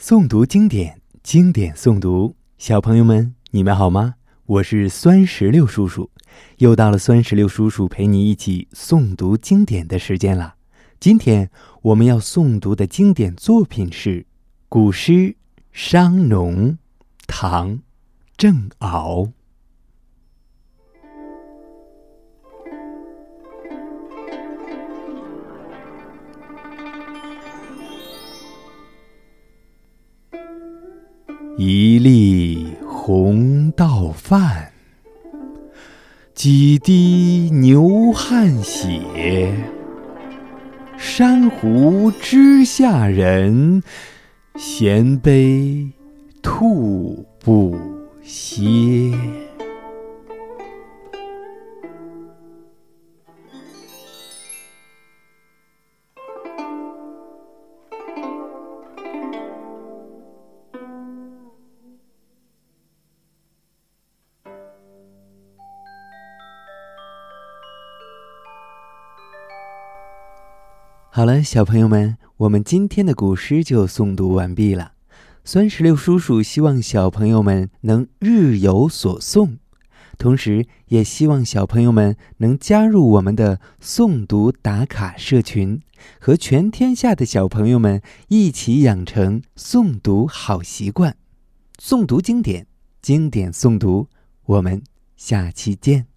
诵读经典，经典诵读。小朋友们，你们好吗？我是酸石榴叔叔，又到了酸石榴叔叔陪你一起诵读经典的时间了。今天我们要诵读的经典作品是古诗《商农》，唐·郑敖。一粒红豆饭，几滴牛汗血。珊瑚之下人，衔杯吐不歇。好了，小朋友们，我们今天的古诗就诵读完毕了。酸石榴叔叔希望小朋友们能日有所诵，同时也希望小朋友们能加入我们的诵读打卡社群，和全天下的小朋友们一起养成诵读好习惯。诵读经典，经典诵读，我们下期见。